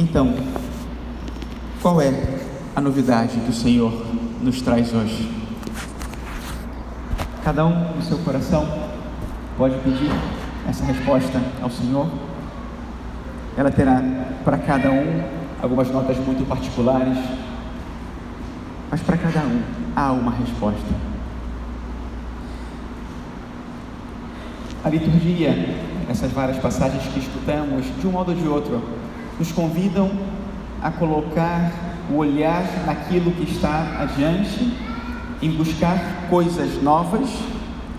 Então, qual é a novidade que o Senhor nos traz hoje? Cada um no seu coração pode pedir essa resposta ao Senhor. Ela terá para cada um algumas notas muito particulares, mas para cada um há uma resposta. A liturgia, essas várias passagens que escutamos, de um modo ou de outro, nos convidam a colocar o olhar naquilo que está adiante, em buscar coisas novas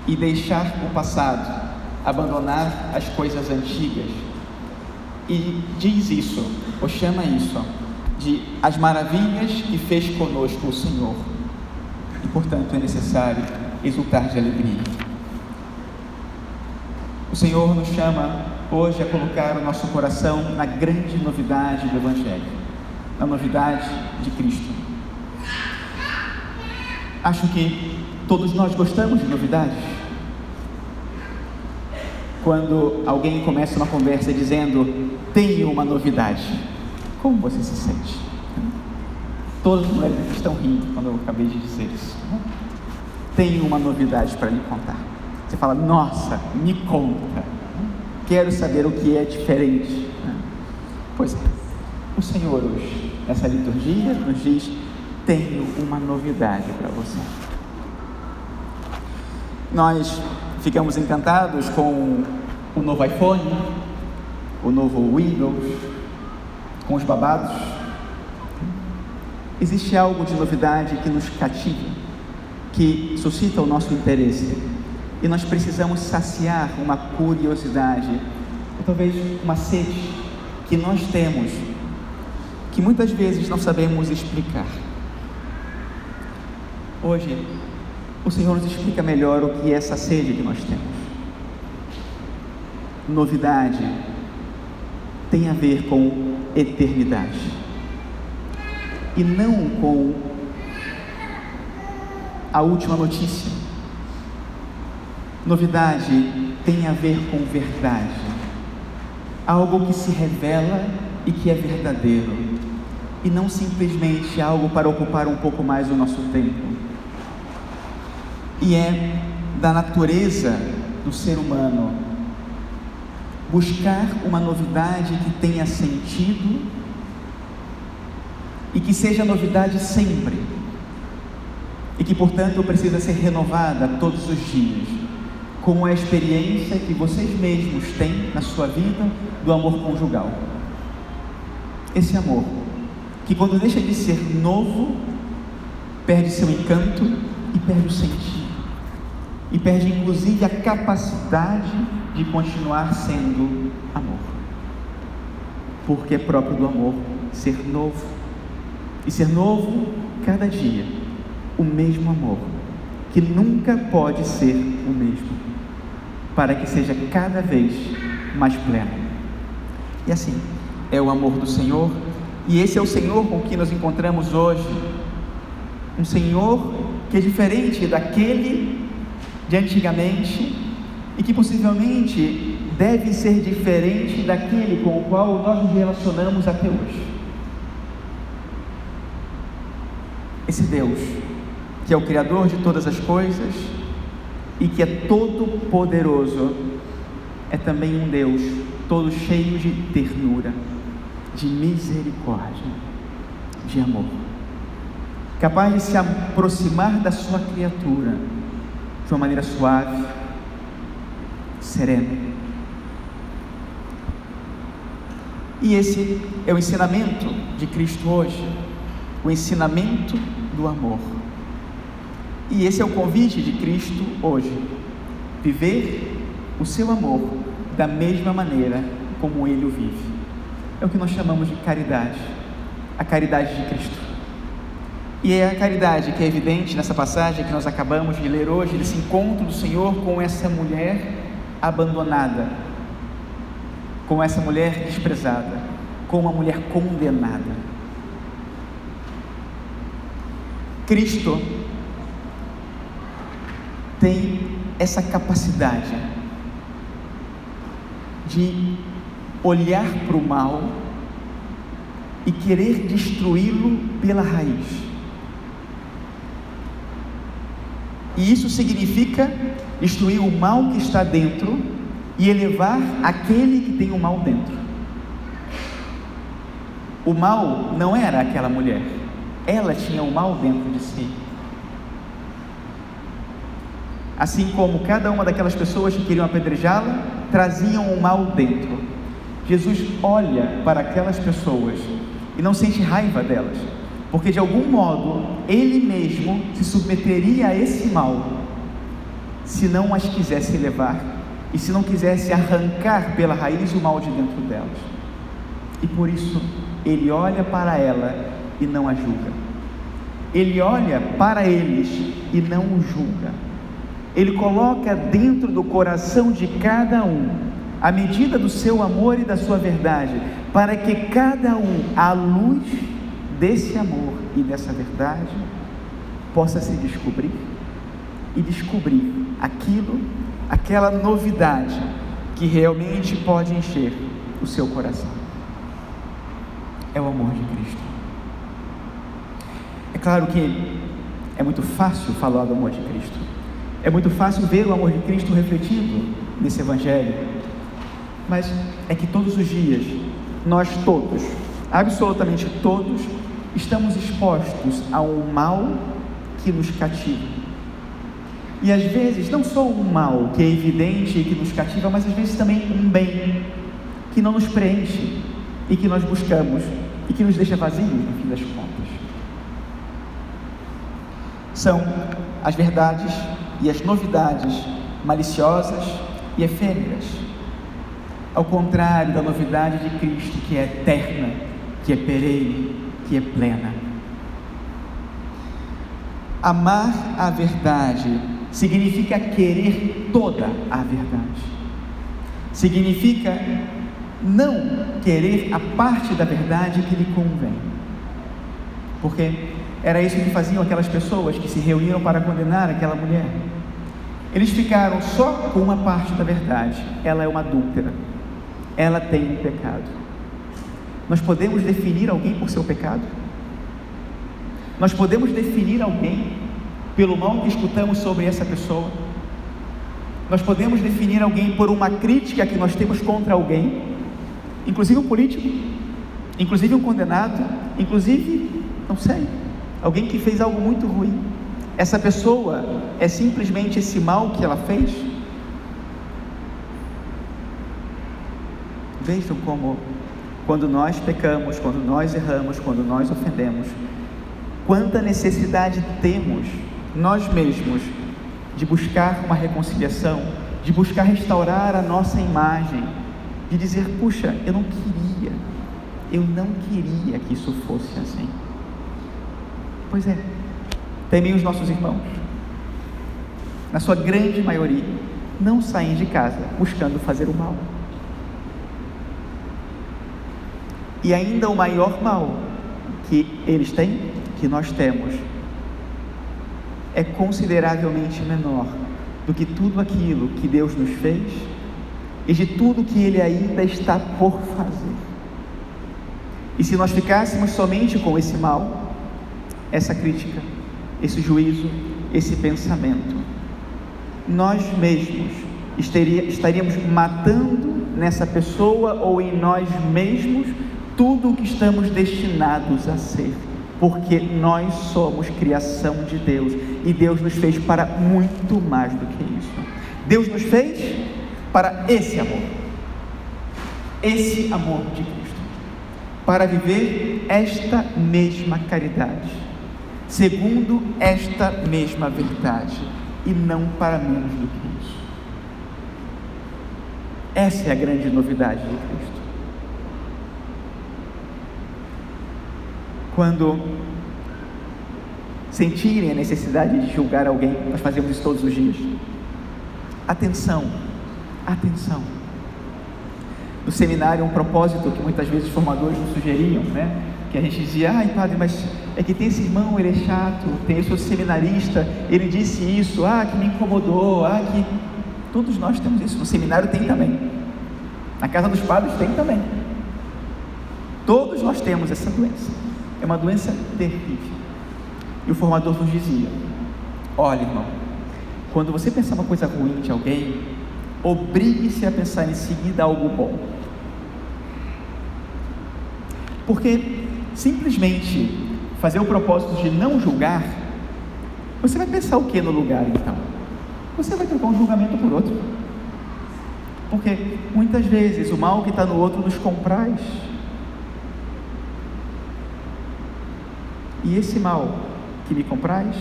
e deixar o passado, abandonar as coisas antigas. E diz isso, ou chama isso, de as maravilhas que fez conosco o Senhor. E portanto é necessário exultar de alegria. O Senhor nos chama hoje a colocar o nosso coração na grande novidade do Evangelho, na novidade de Cristo. Acho que todos nós gostamos de novidades. Quando alguém começa uma conversa dizendo, tenho uma novidade, como você se sente? As mulheres estão rindo quando eu acabei de dizer isso. Tenho uma novidade para lhe contar. Você fala, nossa, me conta. Quero saber o que é diferente. Pois é, o Senhor hoje, nessa liturgia, nos diz: tenho uma novidade para você. Nós ficamos encantados com o novo iPhone, o novo Windows, com os babados. Existe algo de novidade que nos cativa, que suscita o nosso interesse e nós precisamos saciar uma curiosidade, ou talvez uma sede que nós temos, que muitas vezes não sabemos explicar. Hoje, o Senhor nos explica melhor o que é essa sede que nós temos. Novidade tem a ver com eternidade e não com a última notícia Novidade tem a ver com verdade, algo que se revela e que é verdadeiro, e não simplesmente algo para ocupar um pouco mais o nosso tempo. E é da natureza do ser humano buscar uma novidade que tenha sentido e que seja novidade sempre, e que, portanto, precisa ser renovada todos os dias com a experiência que vocês mesmos têm na sua vida do amor conjugal. Esse amor, que quando deixa de ser novo, perde seu encanto e perde o sentido, e perde inclusive a capacidade de continuar sendo amor, porque é próprio do amor ser novo, e ser novo cada dia, o mesmo amor, que nunca pode ser o mesmo para que seja cada vez mais pleno. E assim, é o amor do Senhor, e esse é o Senhor com que nos encontramos hoje. Um Senhor que é diferente daquele de antigamente e que possivelmente deve ser diferente daquele com o qual nós nos relacionamos até hoje. Esse Deus, que é o Criador de todas as coisas, e que é todo poderoso, é também um Deus todo cheio de ternura, de misericórdia, de amor, capaz de se aproximar da sua criatura de uma maneira suave, serena. E esse é o ensinamento de Cristo hoje, o ensinamento do amor. E esse é o convite de Cristo hoje: viver o seu amor da mesma maneira como ele o vive. É o que nós chamamos de caridade, a caridade de Cristo. E é a caridade que é evidente nessa passagem que nós acabamos de ler hoje, desse encontro do Senhor com essa mulher abandonada, com essa mulher desprezada, com uma mulher condenada. Cristo tem essa capacidade de olhar para o mal e querer destruí-lo pela raiz. E isso significa destruir o mal que está dentro e elevar aquele que tem o mal dentro. O mal não era aquela mulher, ela tinha o mal dentro de si. Assim como cada uma daquelas pessoas que queriam apedrejá-la traziam o mal dentro. Jesus olha para aquelas pessoas e não sente raiva delas, porque de algum modo ele mesmo se submeteria a esse mal se não as quisesse levar e se não quisesse arrancar pela raiz o mal de dentro delas. E por isso ele olha para ela e não a julga. Ele olha para eles e não o julga. Ele coloca dentro do coração de cada um a medida do seu amor e da sua verdade, para que cada um, à luz desse amor e dessa verdade, possa se descobrir e descobrir aquilo, aquela novidade que realmente pode encher o seu coração. É o amor de Cristo. É claro que é muito fácil falar do amor de Cristo. É muito fácil ver o amor de Cristo refletido nesse Evangelho. Mas é que todos os dias, nós todos, absolutamente todos, estamos expostos a um mal que nos cativa. E às vezes, não só um mal que é evidente e que nos cativa, mas às vezes também um bem que não nos preenche e que nós buscamos e que nos deixa vazios no fim das contas. São as verdades e as novidades maliciosas e efêmeras, ao contrário da novidade de Cristo que é eterna, que é perene, que é plena. Amar a verdade significa querer toda a verdade. Significa não querer a parte da verdade que lhe convém. Porque era isso que faziam aquelas pessoas que se reuniram para condenar aquela mulher. Eles ficaram só com uma parte da verdade. Ela é uma adúltera. Ela tem um pecado. Nós podemos definir alguém por seu pecado? Nós podemos definir alguém pelo mal que escutamos sobre essa pessoa. Nós podemos definir alguém por uma crítica que nós temos contra alguém, inclusive um político, inclusive um condenado, inclusive, não sei, alguém que fez algo muito ruim. Essa pessoa é simplesmente esse mal que ela fez? Vejam como, quando nós pecamos, quando nós erramos, quando nós ofendemos, quanta necessidade temos, nós mesmos, de buscar uma reconciliação, de buscar restaurar a nossa imagem, de dizer: puxa, eu não queria, eu não queria que isso fosse assim. Pois é, também os nossos irmãos, na sua grande maioria, não saem de casa buscando fazer o mal. E ainda o maior mal que eles têm, que nós temos, é consideravelmente menor do que tudo aquilo que Deus nos fez e de tudo que Ele ainda está por fazer. E se nós ficássemos somente com esse mal, essa crítica, esse juízo, esse pensamento, nós mesmos estaríamos matando nessa pessoa ou em nós mesmos tudo o que estamos destinados a ser, porque nós somos criação de Deus e Deus nos fez para muito mais do que isso. Deus nos fez para esse amor, esse amor de Cristo, para viver esta mesma caridade segundo esta mesma verdade, e não para menos do que isso. Essa é a grande novidade de Cristo. Quando sentirem a necessidade de julgar alguém, nós fazemos isso todos os dias. Atenção, atenção. No seminário, um propósito que muitas vezes os formadores nos sugeriam, né? que a gente dizia, ai padre, mas é que tem esse irmão, ele é chato, tem esse seminarista, ele disse isso, ah, que me incomodou, ah, que. Todos nós temos isso, no seminário tem também, na casa dos padres tem também. Todos nós temos essa doença. É uma doença terrível. E o formador nos dizia: Olha, irmão, quando você pensar uma coisa ruim de alguém, obrigue-se a pensar em seguida algo bom. Porque simplesmente fazer o propósito de não julgar, você vai pensar o que no lugar então? Você vai trocar um julgamento por outro. Porque muitas vezes o mal que está no outro nos compraz. E esse mal que me compraz,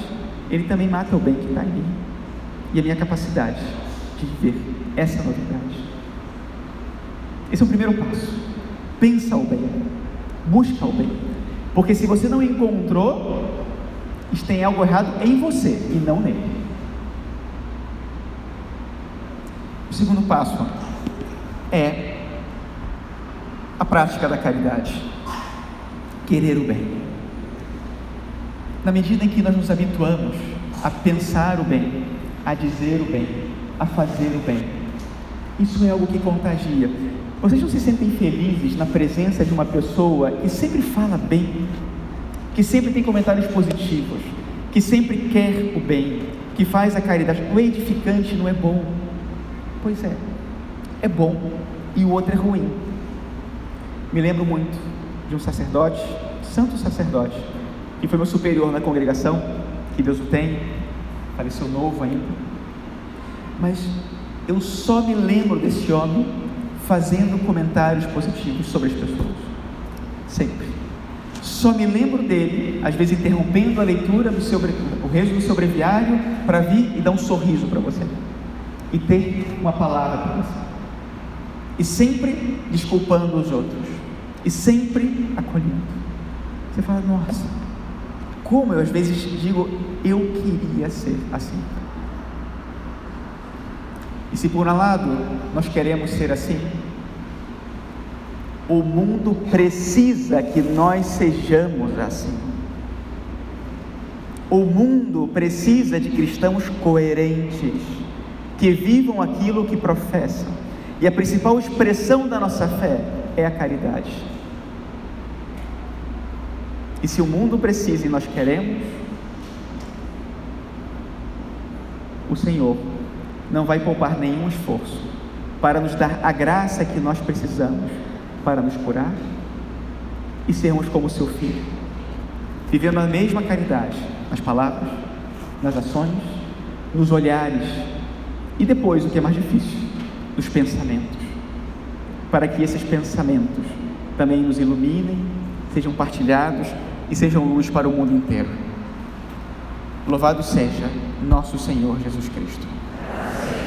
ele também mata o bem que está em mim. E a minha capacidade de viver essa novidade. Esse é o primeiro passo. Pensa o bem. Busca o bem. Porque se você não encontrou, tem algo errado em você e não nele. O segundo passo é a prática da caridade. Querer o bem. Na medida em que nós nos habituamos a pensar o bem, a dizer o bem, a fazer o bem, isso é algo que contagia. Vocês não se sentem felizes na presença de uma pessoa que sempre fala bem, que sempre tem comentários positivos, que sempre quer o bem, que faz a caridade? O edificante não é bom. Pois é, é bom e o outro é ruim. Me lembro muito de um sacerdote, santo sacerdote, que foi meu superior na congregação, que Deus o tem, faleceu novo ainda. Mas eu só me lembro desse homem fazendo comentários positivos sobre as pessoas. Sempre. Só me lembro dele, às vezes interrompendo a leitura do seu, o rezo do seu breviário, para vir e dar um sorriso para você. E ter uma palavra para você. E sempre desculpando os outros. E sempre acolhendo. Você fala, nossa, como eu às vezes digo, eu queria ser assim. Se por um lado nós queremos ser assim, o mundo precisa que nós sejamos assim. O mundo precisa de cristãos coerentes, que vivam aquilo que professam. E a principal expressão da nossa fé é a caridade. E se o mundo precisa e nós queremos, o Senhor não vai poupar nenhum esforço para nos dar a graça que nós precisamos para nos curar e sermos como seu filho, vivendo a mesma caridade nas palavras, nas ações, nos olhares e depois, o que é mais difícil, nos pensamentos, para que esses pensamentos também nos iluminem, sejam partilhados e sejam luz para o mundo inteiro. Louvado seja nosso Senhor Jesus Cristo. Amen.